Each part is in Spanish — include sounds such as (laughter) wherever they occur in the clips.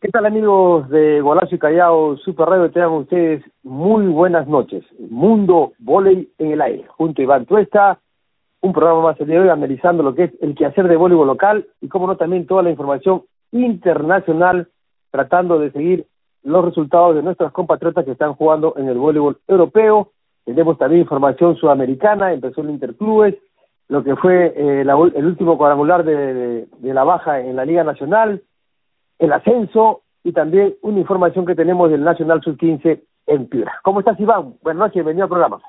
¿Qué tal amigos de Golazo y Callao Super Radio? Tengan ustedes muy buenas noches. Mundo Voley en el aire. Junto a Iván Tuesta, un programa más el día de hoy analizando lo que es el quehacer de voleibol local y como no también toda la información internacional tratando de seguir los resultados de nuestras compatriotas que están jugando en el voleibol europeo. Tenemos también información sudamericana, empezó el Interclubes, lo que fue eh, el último cuadrangular de, la baja en la Liga Nacional, el ascenso y también una información que tenemos del Nacional Sub-15 en Piura. ¿Cómo estás, Iván? Buenas noches, bienvenido al programa.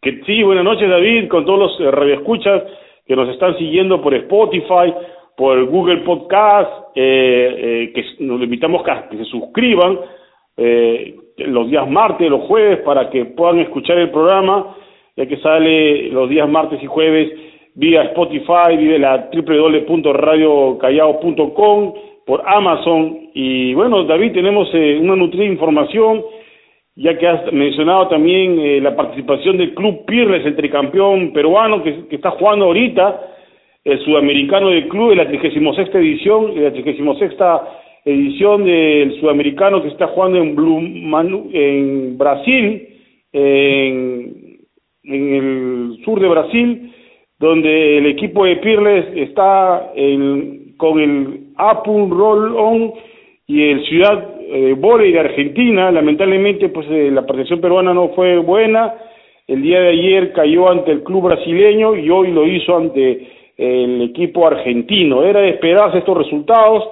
Que, sí, buenas noches, David, con todos los eh, radioescuchas que nos están siguiendo por Spotify, por Google Podcast, eh, que nos invitamos a que se suscriban los días martes, los jueves, para que puedan escuchar el programa ya que sale los días martes y jueves vía Spotify, vía la www.radiocallao.com, por Amazon. Y bueno, David, tenemos eh, una nutrida información, ya que has mencionado también eh, la participación del Club Pirles, el tricampeón peruano que, está jugando ahorita, el sudamericano del club, en la 36 edición, la 36 edición del sudamericano que está jugando en, en Brasil, en en el sur de Brasil, donde el equipo de Pirles está con el Apun Roll On y el Ciudad eh, de Argentina. Lamentablemente, pues eh, la participación peruana no fue buena. El día de ayer cayó ante el club brasileño y hoy lo hizo ante el equipo argentino. Era de esperarse estos resultados.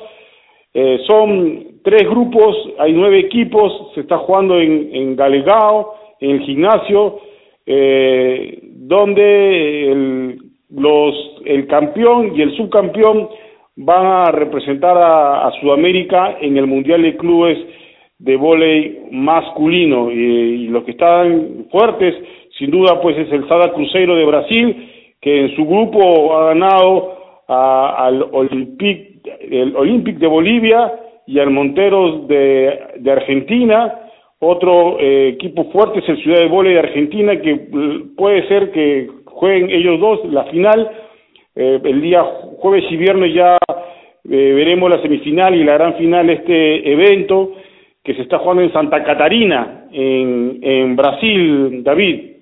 Eh, son tres grupos, hay nueve equipos, se está jugando en, en Galegao, en el gimnasio eh, donde el, los, el campeón y el subcampeón van a representar a, Sudamérica en el Mundial de Clubes de Voley masculino y, los que están fuertes sin duda pues es el Sada Cruzeiro de Brasil que en su grupo ha ganado al Olympic, el Olympic de Bolivia y al Monteros de, Argentina otro eh, equipo fuerte es el Ciudad de Vole de Argentina, que mm, puede ser que jueguen ellos dos la final. Eh, el día jueves y viernes ya eh, veremos la semifinal y la gran final de este evento que se está jugando en Santa Catarina, en, Brasil, David.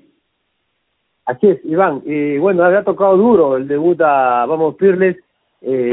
Así es, Iván. Y bueno, había tocado duro el debut a Vamos Pirles.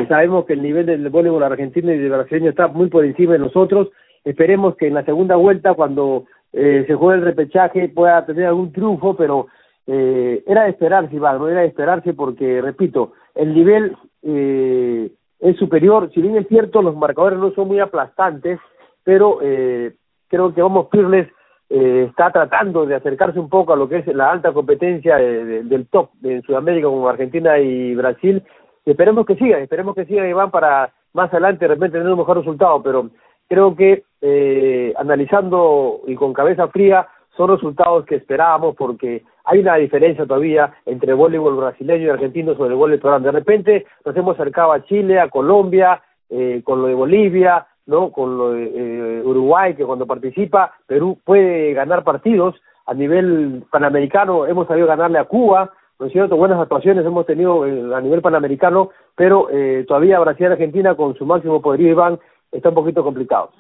sabemos que el nivel del voleibol argentino y de brasileño está muy por encima de nosotros Esperemos que en la segunda vuelta, cuando eh, se juegue el repechaje, pueda tener algún triunfo, pero eh, era de esperarse, no era de esperarse porque, repito, el nivel eh, es superior. Si bien es cierto, los marcadores no son muy aplastantes, pero eh, creo que Vamos Pirles eh, está tratando de acercarse un poco a lo que es la alta competencia del top en Sudamérica como Argentina y Brasil. esperemos que siga, esperemos que siga Iván para más adelante de repente tener un mejor resultado, pero creo que eh, analizando y con cabeza fría son resultados que esperábamos porque hay una diferencia todavía entre el voleibol brasileño y argentino sobre el voleibol peruano. De repente nos hemos acercado a Chile, a Colombia, eh, con lo de Bolivia, no, con lo de eh, Uruguay que cuando participa Perú puede ganar partidos a nivel panamericano. Hemos sabido ganarle a Cuba, ¿no es cierto? Buenas actuaciones hemos tenido eh, a nivel panamericano, pero eh, todavía Brasil y Argentina con su máximo poderío Iván está un poquito complicado.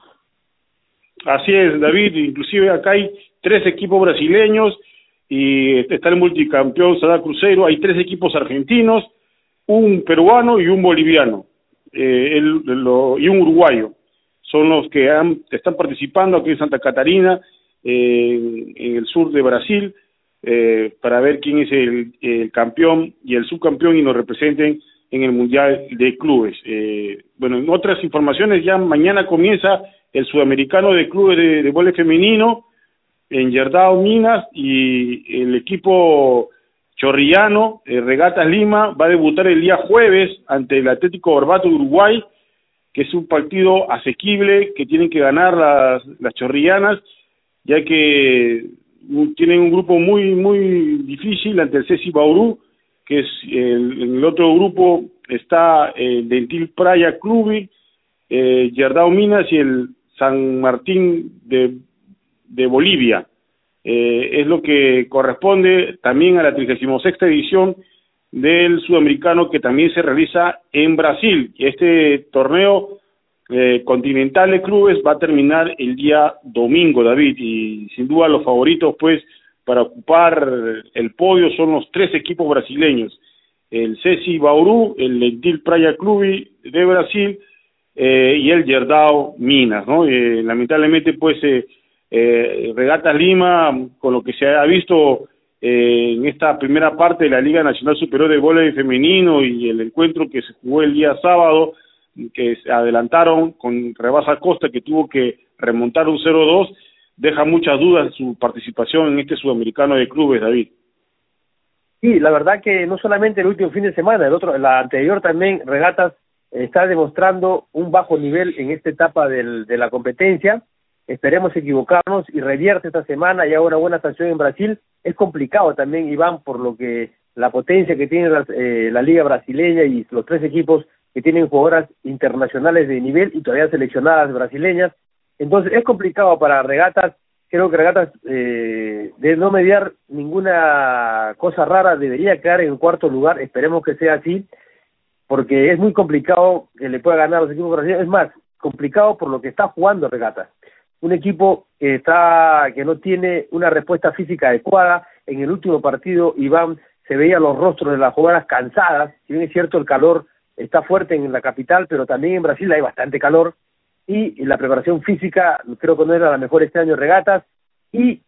Así es, David, inclusive acá hay tres equipos brasileños y está el multicampeón Sada Cruzeiro, hay tres equipos argentinos, un peruano y un boliviano, eh, y un uruguayo. Son los que han, están participando aquí en Santa Catarina, en el sur de Brasil, eh, para ver quién es el, el, campeón y el subcampeón y nos representen en el Mundial de Clubes. Eh, bueno, en otras informaciones, ya mañana comienza el Sudamericano de Clubes de, de Femenino en Yerdao, Minas, y el equipo chorrillano, eh, Regatas Lima, va a debutar el día jueves ante el Atlético Orbato de Uruguay, que es un partido asequible que tienen que ganar las, chorrillanas, ya que tienen un grupo muy, muy difícil ante el Ceci Bauru, que es el, en el otro grupo está el Dentil Praia Club, eh, Yerdao Minas y el San Martín de, de Bolivia. Eh, es lo que corresponde también a la 36 edición del sudamericano que también se realiza en Brasil. Este torneo eh, continental de clubes va a terminar el día domingo, David, y sin duda los favoritos, pues, para ocupar el podio son los tres equipos brasileños, el Ceci Bauru, el Lentil Praia Club de Brasil eh, y el Yerdao Minas, ¿no? Lamentablemente, pues, eh, Regatas Lima, con lo que se ha visto eh, en esta primera parte de la Liga Nacional Superior de Voleibol Femenino y el encuentro que se jugó el día sábado, que se adelantaron con Rebasa Costa, que tuvo que remontar un 0-2, deja muchas dudas su participación en este sudamericano de clubes, David. Sí, la verdad que no solamente el último fin de semana, el otro, la anterior también, Regatas está demostrando un bajo nivel en esta etapa de la competencia. Esperemos equivocarnos y revierte esta semana y haga una buena sanción en Brasil. Es complicado también, Iván, por lo que la potencia que tiene la, eh, la liga brasileña y los tres equipos que tienen jugadoras internacionales de nivel y todavía seleccionadas brasileñas. Entonces es complicado para regatas creo que Regatas, eh, de no mediar ninguna cosa rara, debería quedar en cuarto lugar, esperemos que sea así, porque es muy complicado que le pueda ganar los equipos brasileños, es más, complicado por lo que está jugando Regatas. Un equipo que está que no tiene una respuesta física adecuada, en el último partido Iván se veía los rostros de las jugadoras cansadas, si bien es cierto el calor está fuerte en la capital, pero también en Brasil hay bastante calor, y la preparación física creo que no era la mejor este año regatas. Y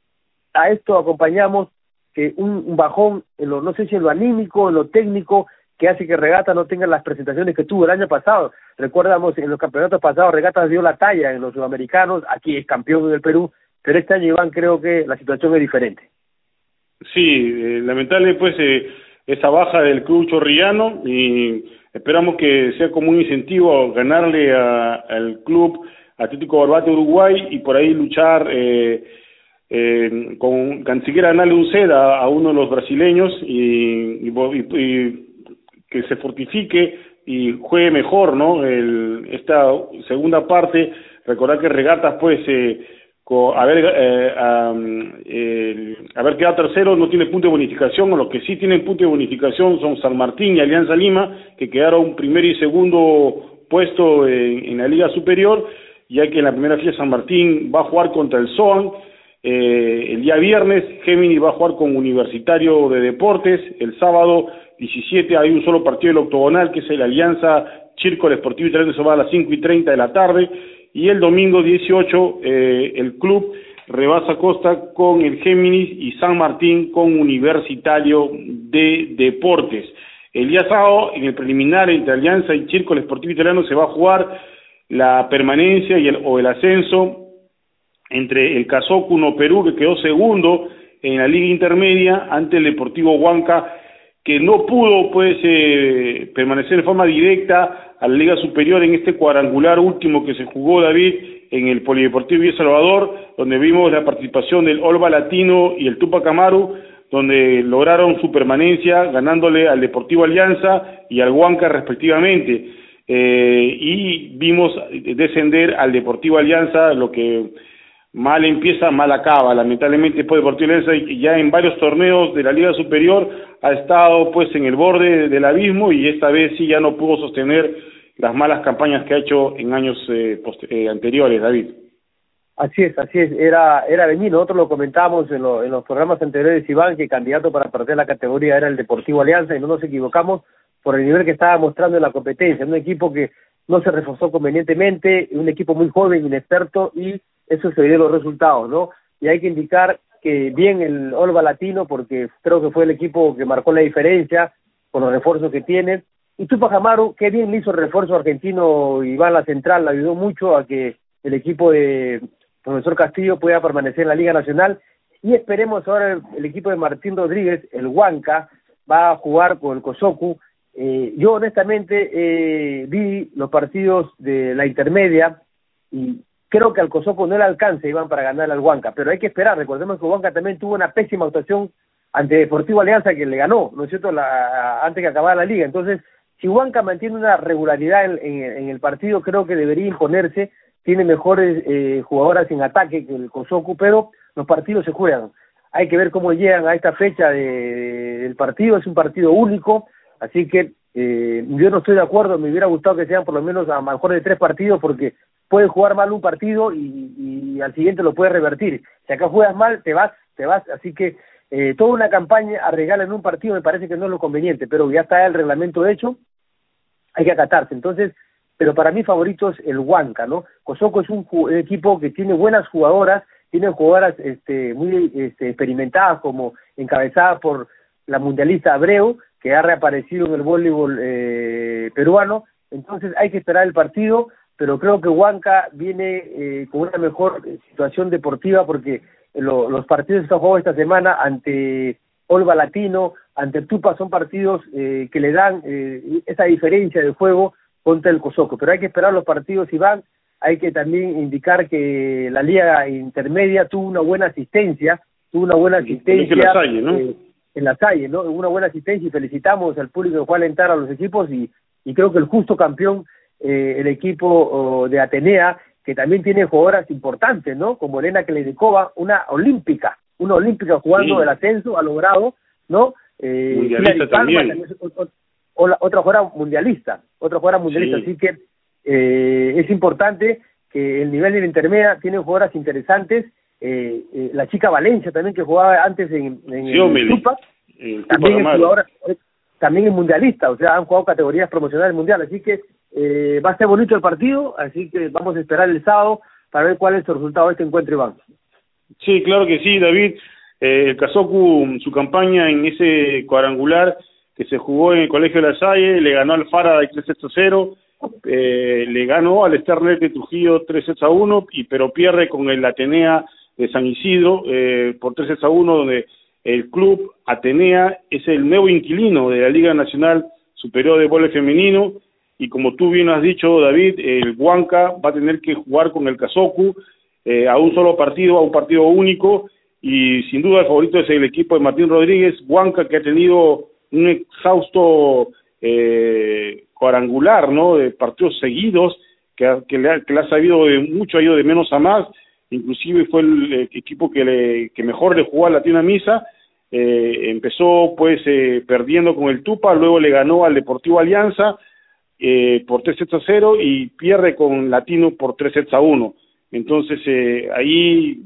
a esto acompañamos que un, bajón en lo no sé si en lo anímico en lo técnico que hace que Regata no tenga las presentaciones que tuvo el año pasado. Recuerdamos en los campeonatos pasados Regata dio la talla en los sudamericanos, aquí es campeón del Perú, pero este año Iván creo que la situación es diferente. Sí, eh, lamentable pues eh, esa baja del club chorrillano y Esperamos que sea como un incentivo ganarle al club Atlético Barbate Uruguay y por ahí luchar eh, eh, con siquiera ganarle un set a, uno de los brasileños y, y, que se fortifique y juegue mejor, ¿no? El, esta segunda parte, recordar que Regatas pues eh, haber, eh, haber quedado tercero no tiene punto de bonificación, o los que sí tienen punto de bonificación son San Martín y Alianza Lima, que quedaron primer y segundo puesto en, la Liga Superior, ya que en la primera fila San Martín va a jugar contra el SOAN, eh, el día viernes Géminis va a jugar con Universitario de Deportes, el sábado 17 hay un solo partido del octogonal, que es el Alianza Circo Esportivo Italiano, se va a las 5 y 30 de la tarde, y el domingo 18 eh, el club rebasa Costa con el Géminis y San Martín con Universitario de Deportes. El día sábado, en el preliminar entre Alianza y Círculo Esportivo Italiano, se va a jugar la permanencia y el, o el ascenso entre el Casócuno Perú, que quedó segundo en la Liga Intermedia, ante el Deportivo Huanca, que no pudo pues eh, permanecer de forma directa a la Liga Superior en este cuadrangular último que se jugó David en el Polideportivo Villa Salvador, donde vimos la participación del Olva Latino y el Tupac Amaru, donde lograron su permanencia ganándole al Deportivo Alianza y al Huanca respectivamente. Eh, y vimos descender al Deportivo Alianza, lo que mal empieza, mal acaba. Lamentablemente, después Deportivo ya en varios torneos de la Liga Superior ha estado pues en el borde del abismo y esta vez sí ya no pudo sostener las malas campañas que ha hecho en años eh, eh, anteriores, David. Así es, así es, era, era venir, nosotros lo comentábamos en, en los programas anteriores, Iván, que candidato para perder la categoría era el Deportivo Alianza y no nos equivocamos por el nivel que estaba mostrando en la competencia, un equipo que no se reforzó convenientemente, un equipo muy joven, inexperto y eso se ve los resultados, ¿no? Y hay que indicar que bien el Olva Latino, porque creo que fue el equipo que marcó la diferencia con los refuerzos que tiene, y Tupac Amaru, qué bien le hizo el refuerzo argentino Iván La Central, le ayudó mucho a que el equipo de profesor Castillo pueda permanecer en la Liga Nacional. Y esperemos ahora el, equipo de Martín Rodríguez, el Huanca, va a jugar con el Cosocu. Eh, yo honestamente eh, vi los partidos de la intermedia y creo que al Cosocu no le alcance, Iván, para ganar al Huanca, pero hay que esperar. Recordemos que Huanca también tuvo una pésima actuación ante Deportivo Alianza que le ganó, ¿no es cierto?, la, antes que acabara la liga. Entonces, si Huanca mantiene una regularidad en, el partido, creo que debería imponerse. Tiene mejores eh, jugadoras en ataque que el Kosoku, pero los partidos se juegan. Hay que ver cómo llegan a esta fecha de, del partido. Es un partido único, así que eh, yo no estoy de acuerdo, me hubiera gustado que sean por lo menos a mejor de tres partidos porque puedes jugar mal un partido y, y al siguiente lo puedes revertir. Si acá juegas mal, te vas, te vas, así que eh, toda una campaña a regalar en un partido me parece que no es lo conveniente, pero ya está el reglamento hecho, hay que acatarse. Entonces, pero para mí favorito es el Huanca, ¿no? Cosoco es un, equipo que tiene buenas jugadoras, tiene jugadoras este, muy este, experimentadas, como encabezadas por la mundialista Abreu, que ha reaparecido en el voleibol eh, peruano. Entonces hay que esperar el partido, pero creo que Huanca viene eh, con una mejor situación deportiva porque los partidos que están jugando esta semana ante Olva Latino, ante Tupa, son partidos eh, que le dan eh, esa diferencia de juego contra el Cosoco. Pero hay que esperar los partidos, Iván. Hay que también indicar que la Liga Intermedia tuvo una buena asistencia, tuvo una buena asistencia. En la calle, ¿no? Eh, en la calle, ¿no? Una buena asistencia y felicitamos al público que fue a alentar a los equipos y, y creo que el justo campeón, eh, el equipo de Atenea, que también tiene jugadoras importantes, ¿no? Como Elena Klenikova, una olímpica, una olímpica jugando el ascenso, ha logrado, ¿no? Eh, mundialista también. o, la, otra jugadora mundialista, otra jugadora mundialista, así que eh, es importante que el nivel de la intermedia tiene jugadoras interesantes, eh, eh, la chica Valencia también que jugaba antes en, en el Tupac, también es jugadora, también es mundialista, o sea, han jugado categorías promocionales mundiales, así que eh, va a ser bonito el partido, así que vamos a esperar el sábado para ver cuál es el resultado de este encuentro, Iván. Sí, claro que sí, David. Eh, el Casocu, su campaña en ese cuadrangular que se jugó en el Colegio de la Salle, le ganó al Fara de 3 0 eh, le ganó al Sternet de Trujillo 3 a 1, y, pero pierde con el Atenea de San Isidro eh, por 3 a 1, donde el club Atenea es el nuevo inquilino de la Liga Nacional Superior de Vole Femenino y como tú bien has dicho, David, el Huanca va a tener que jugar con el Casocu eh, a un solo partido, a un partido único, y sin duda el favorito es el equipo de Martín Rodríguez, Huanca que ha tenido un exhausto eh, cuadrangular, ¿no? De partidos seguidos, que, que, le ha, que le ha sabido de mucho, ha ido de menos a más, inclusive fue el, el equipo que, le, que mejor le jugó a Latina Misa, eh, empezó pues eh, perdiendo con el Tupa, luego le ganó al Deportivo Alianza, eh, por tres sets a cero y pierde con Latino por tres sets a uno. Entonces, eh, ahí,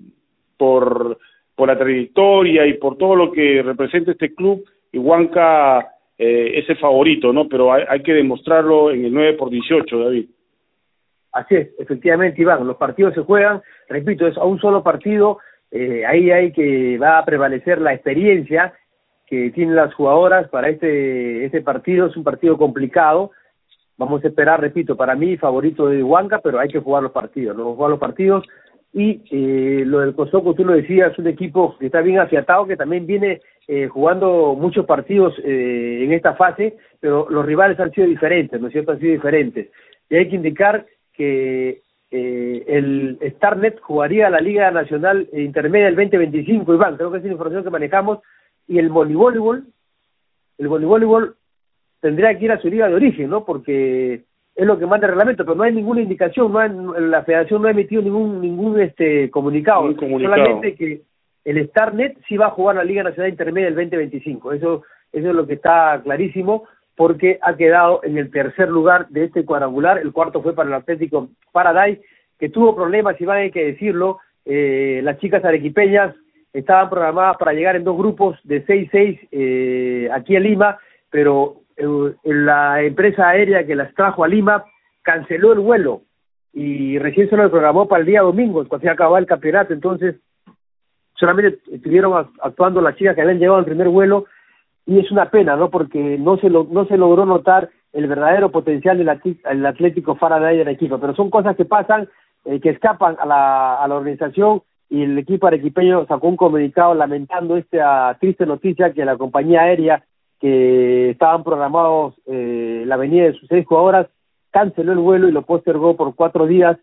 por, por la trayectoria y por todo lo que representa este club, Huanca eh, es el favorito, ¿no? Pero hay, que demostrarlo en el 9 por 18, David. Así es, efectivamente, Iván, los partidos se juegan, repito, es a un solo partido, eh, ahí hay que va a prevalecer la experiencia que tienen las jugadoras para este, este partido, es un partido complicado, Vamos a esperar, repito, para mí favorito de Huanca, pero hay que jugar los partidos, ¿no? Jugar los partidos y eh, lo del Cosoco, tú lo decías, es un equipo que está bien afiatado, que también viene eh, jugando muchos partidos eh, en esta fase, pero los rivales han sido diferentes, ¿no es cierto? Han sido diferentes. Y hay que indicar que eh, el Starnet jugaría la Liga Nacional Intermedia el 2025, Iván, creo que es la información que manejamos, y el voleibol, el voleibol tendría que ir a su liga de origen, ¿no? Porque es lo que manda el reglamento, pero no hay ninguna indicación, no la federación no ha emitido ningún ningún este comunicado, solamente que el Starnet sí va a jugar la Liga Nacional Intermedia el 2025, eso eso es lo que está clarísimo porque ha quedado en el tercer lugar de este cuadrangular, el cuarto fue para el Atlético Paradise, que tuvo problemas, y van hay que decirlo, eh, las chicas arequipeñas estaban programadas para llegar en dos grupos de 6-6 eh, aquí en Lima, pero la empresa aérea que las trajo a Lima canceló el vuelo y recién se lo programó para el día domingo, cuando se acababa el campeonato, entonces solamente estuvieron actuando las chicas que habían llegado al primer vuelo y es una pena, ¿no? Porque no se lo, no se logró notar el verdadero potencial del el Atlético Faraday del equipo, pero son cosas que pasan, eh, que escapan a la, a la organización y el equipo arequipeño sacó un comunicado lamentando esta triste noticia que la compañía aérea que estaban programados eh, la venida de sus seis jugadoras, canceló el vuelo y lo postergó por cuatro días,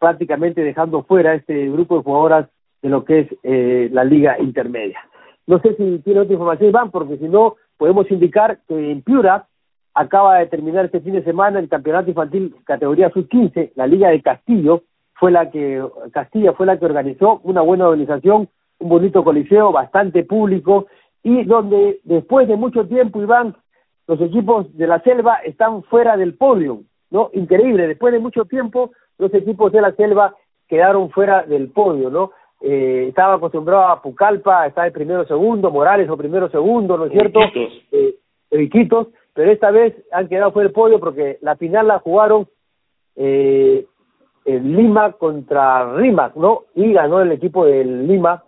prácticamente dejando fuera este grupo de jugadoras de lo que es eh, la liga intermedia. No sé si tiene otra información, Iván, porque si no, podemos indicar que en Piura acaba de terminar este fin de semana el campeonato infantil categoría sub-15, la Liga de Castillo, fue la que, Castilla fue la que organizó una buena organización, un bonito coliseo, bastante público, y donde después de mucho tiempo, Iván, los equipos de la selva están fuera del podio, ¿no? Increíble, después de mucho tiempo, los equipos de la selva quedaron fuera del podio, ¿no? Eh, estaba acostumbrado a Pucallpa, está de primero segundo, Morales o primero segundo, ¿no es cierto? Eh, Iquitos, pero esta vez han quedado fuera del podio porque la final la jugaron eh, en Lima contra Rimac, ¿no? Y ganó el equipo del Lima,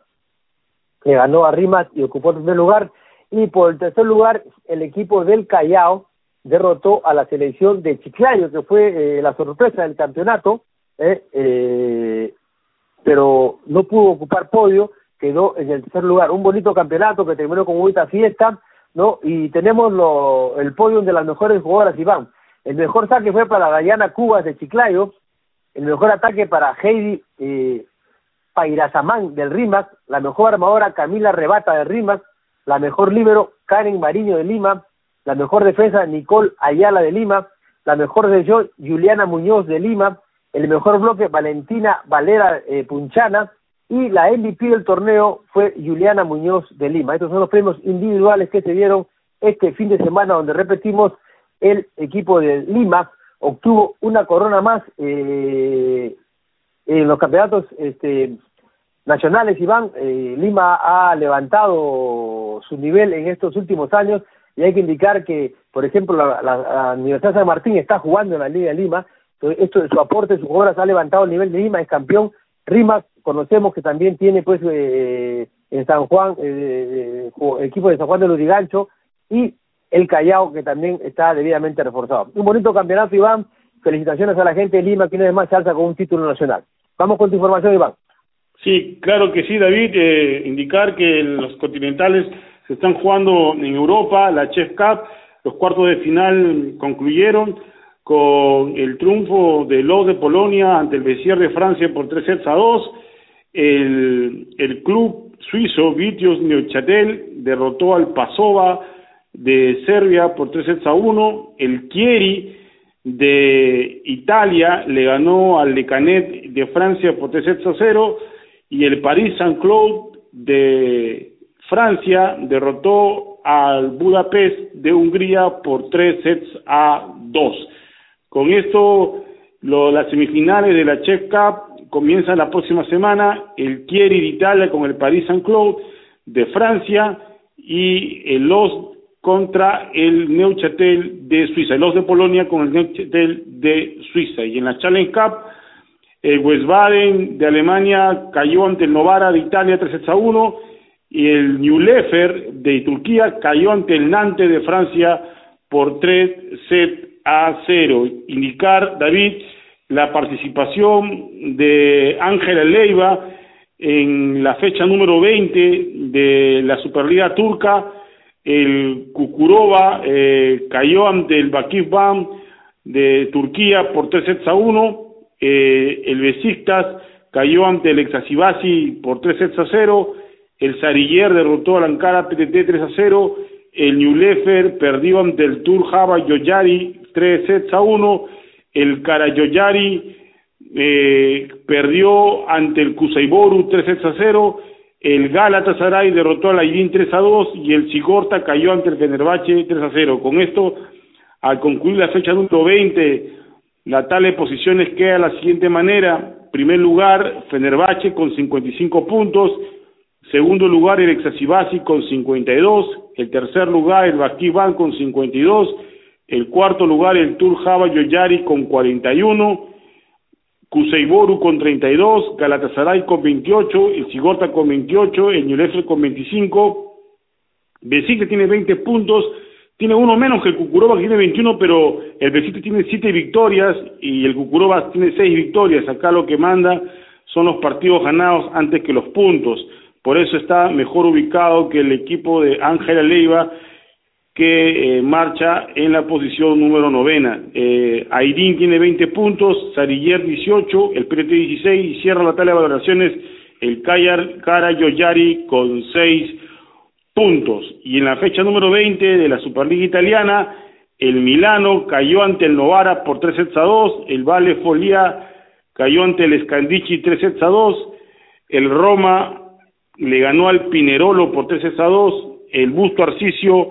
que ganó a Rimac y ocupó el primer lugar. Y por el tercer lugar, el equipo del Callao derrotó a la selección de Chiclayo, que fue eh, la sorpresa del campeonato, eh, eh, pero no pudo ocupar podio, quedó en el tercer lugar. Un bonito campeonato que terminó con bonita fiesta, ¿no? Y tenemos lo, el podio de las mejores jugadoras, Iván. El mejor saque fue para Dayana Cubas de Chiclayo, el mejor ataque para Heidi eh, Pairazamán del RIMAC, la mejor armadora Camila Rebata del RIMAC, la mejor líbero Karen Mariño de Lima, la mejor defensa Nicole Ayala de Lima, la mejor de Juliana Muñoz de Lima, el mejor bloque Valentina Valera eh, Punchana y la MVP del torneo fue Juliana Muñoz de Lima. Estos son los premios individuales que se dieron este fin de semana donde repetimos el equipo de Lima obtuvo una corona más eh, en los campeonatos este, nacionales, Iván. Eh, Lima ha levantado su nivel en estos últimos años y hay que indicar que, por ejemplo, la, la, Universidad San Martín está jugando en la Liga de Lima. Entonces, esto su aporte, sus jugadoras ha levantado el nivel de Lima, es campeón. Rimas, conocemos que también tiene, pues, eh, en San Juan, eh, equipo de San Juan de Lurigancho, y el Callao, que también está debidamente reforzado. Un bonito campeonato, Iván. Felicitaciones a la gente de Lima, que una vez más se alza con un título nacional. Vamos con tu información, Iván. Sí, claro que sí, David. Eh, indicar que los continentales se están jugando en Europa, la Chef Cup, los cuartos de final concluyeron con el triunfo de los de Polonia ante el Bessier de Francia por tres sets a dos. El, el club suizo Vitios Neuchatel derrotó al Pasova de Serbia por tres sets a uno, el Chieri de Italia le ganó al Lecanet de Francia por tres sets a cero y el Paris Saint-Claude de Francia derrotó al Budapest de Hungría por tres sets a dos. Con esto, lo, las semifinales de la Czech Cup comienzan la próxima semana. El Chieri de Italia con el Paris Saint-Claude de Francia y el Los contra el Neuchâtel de Suiza, los de Polonia con el Neuchâtel de Suiza. Y en la Challenge Cup, el Westbaden de Alemania cayó ante el Novara de Italia 3 a 1 y el Newlefer de Turquía cayó ante el Nantes de Francia por 3 set a 0. Indicar, David, la participación de Ángela Leiva en la fecha número 20 de la Superliga Turca. El Kukurova eh, cayó ante el Bakif Bam de Turquía por tres sets a uno, eh, el Besiktas cayó ante el Exasibasi por tres sets a cero, el Sariller derrotó al Ankara PTT 3 a 0, el Newlefer perdió ante el Tur Java Yoyari 3 sets a 1, el Karayoyari eh, perdió ante el Kusaiboru 3 sets a 0, el Galatasaray derrotó al Aydin 3 a 2 y el Sigorta cayó ante el Fenerbahce 3 a 0. Con esto, al concluir la fecha número 20, la tales posiciones queda de la siguiente manera. Primer lugar, Fenerbahce con 55 puntos. Segundo lugar, el Exasibasi con 52. El tercer lugar, el Bakibán con 52. El cuarto lugar, el Tur Java Yoyari con 41 Kuseiboru con 32, Galatasaray con 28, el Sigorta con 28, el Newcastle con 25, Besiktas tiene 20 puntos, tiene uno menos que el Kukurova que tiene 21, pero el Besiktas tiene 7 victorias y el Kukurova tiene 6 victorias. Acá lo que manda son los partidos ganados antes que los puntos. Por eso está mejor ubicado que el equipo de Ángela Leiva que eh, marcha en la posición número novena. Eh, tiene 20 puntos, Sariller 18, el PRT 16 y cierra la tabla de valoraciones el Kayar Karayoyari con 6 puntos. Y en la fecha número 20 de la Superliga Italiana, el Milano cayó ante el Novara por 3 sets a 2, el Valle Folia cayó ante el Scandici 3 sets a 2, el Roma le ganó al Pinerolo por 3 sets a 2, el Busto Arcisio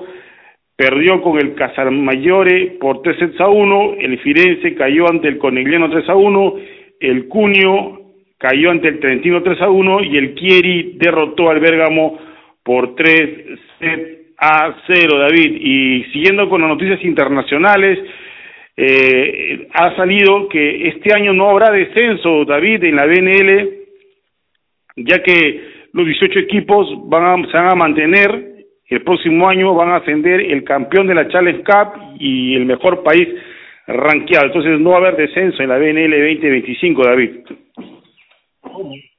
perdió con el Casalmayore por 3 sets a 1, el Firenze cayó ante el Conegliano 3 a 1, el Cunio cayó ante el Trentino 3 a 1 y el Chieri derrotó al Bérgamo por 3 sets a 0, David. Y siguiendo con las noticias internacionales, eh, ha salido que este año no habrá descenso, David, en la BNL, ya que los 18 equipos van a, se van a mantener el próximo año van a ascender el campeón de la Challenge Cup y el mejor país rankeado. Entonces no va a haber descenso en la BNL 2025, David.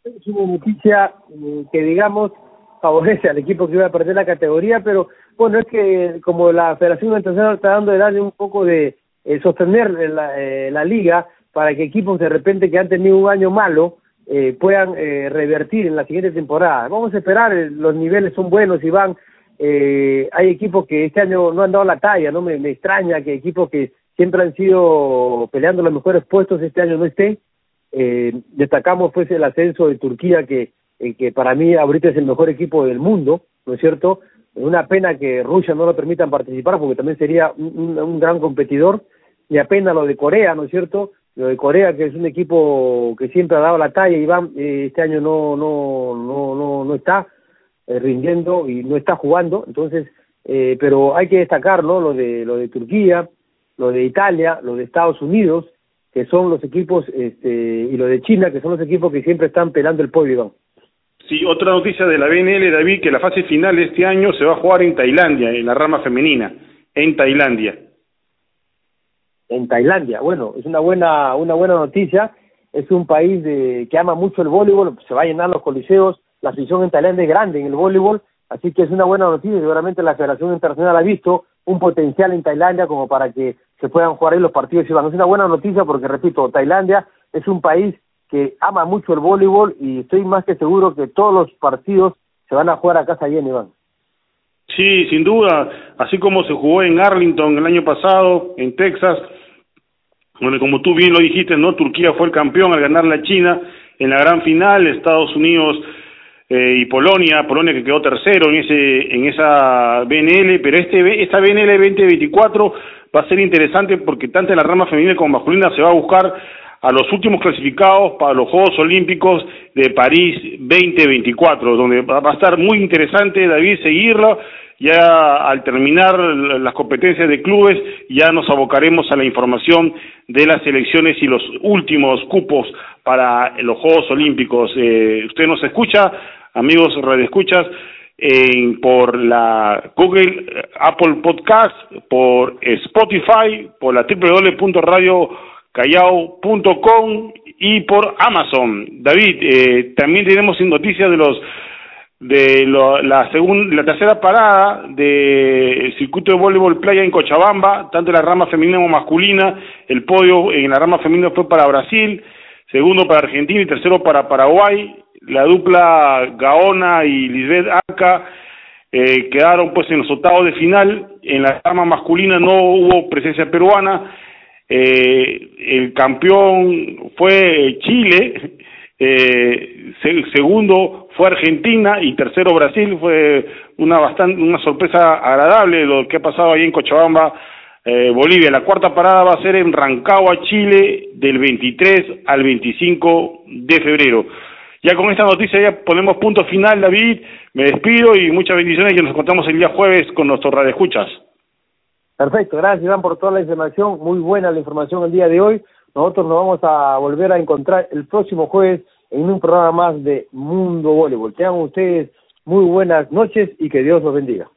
Es una noticia eh, que, digamos, favorece al equipo que iba a perder la categoría, pero bueno, es que como la Federación Internacional está dando de darle un poco de eh, sostener la, eh, la liga para que equipos de repente que han tenido un año malo eh, puedan eh, revertir en la siguiente temporada. Vamos a esperar, los niveles son buenos y van eh, hay equipos que este año no han dado la talla, no me, extraña que equipos que siempre han sido peleando los mejores puestos este año no estén. Eh, destacamos pues el ascenso de Turquía que, eh, que para mí ahorita es el mejor equipo del mundo, ¿no es cierto? Una pena que Rusia no lo permitan participar porque también sería un, gran competidor y apenas lo de Corea, ¿no es cierto? Lo de Corea que es un equipo que siempre ha dado la talla va, eh, este año no no no no no está eh, rindiendo y no está jugando, entonces, eh, pero hay que destacar, ¿no? Lo de, lo de Turquía, lo de Italia, lo de Estados Unidos, que son los equipos, este, y lo de China, que son los equipos que siempre están pelando el podio. Sí, otra noticia de la BNL, David, que la fase final de este año se va a jugar en Tailandia, en la rama femenina, en Tailandia. En Tailandia, bueno, es una buena, una buena noticia. Es un país de, que ama mucho el voleibol, se va a llenar los coliseos, la afición en Tailandia es grande en el voleibol, así que es una buena noticia, seguramente la Federación Internacional ha visto un potencial en Tailandia como para que se puedan jugar ahí los partidos y Es una buena noticia porque, repito, Tailandia es un país que ama mucho el voleibol y estoy más que seguro que todos los partidos se van a jugar a casa llena, Iván. Sí, sin duda, así como se jugó en Arlington el año pasado, en Texas, bueno, como tú bien lo dijiste, ¿no? Turquía fue el campeón al ganar la China en la gran final, Estados Unidos eh, y Polonia, Polonia que quedó tercero en ese en esa BNL, pero este esta BNL 2024 va a ser interesante porque tanto en la rama femenina como masculina se va a buscar a los últimos clasificados para los Juegos Olímpicos de París 2024, donde va a estar muy interesante, David, seguirlo. Ya al terminar las competencias de clubes, ya nos abocaremos a la información de las elecciones y los últimos cupos para los Juegos Olímpicos. Eh, usted nos escucha amigos radioescuchas, en, por la Google, Apple Podcast, por Spotify, por la www.radiocallao.com y por Amazon. David, eh, también tenemos noticias de los de la segunda la tercera parada del circuito de voleibol playa en Cochabamba, tanto en la rama femenina como masculina, el podio en la rama femenina fue para Brasil, segundo para Argentina y tercero para Paraguay, la dupla Gaona y Lisbeth Arca eh, quedaron pues en los octavos de final, en la rama masculina no hubo presencia peruana, eh, el campeón fue Chile, (laughs) eh, segundo fue Argentina y tercero Brasil, fue una bastante una sorpresa agradable lo que ha pasado ahí en Cochabamba, eh, Bolivia. La cuarta parada va a ser en Rancagua, Chile, del 23 al 25 de febrero. Ya con esta noticia ya ponemos punto final, David. Me despido y muchas bendiciones y nos encontramos el día jueves con nuestros radioescuchas. Perfecto, gracias Iván por toda la información. Muy buena la información el día de hoy. Nosotros nos vamos a volver a encontrar el próximo jueves en un programa más de Mundo Voleibol. Tengan ustedes muy buenas noches y que Dios los bendiga.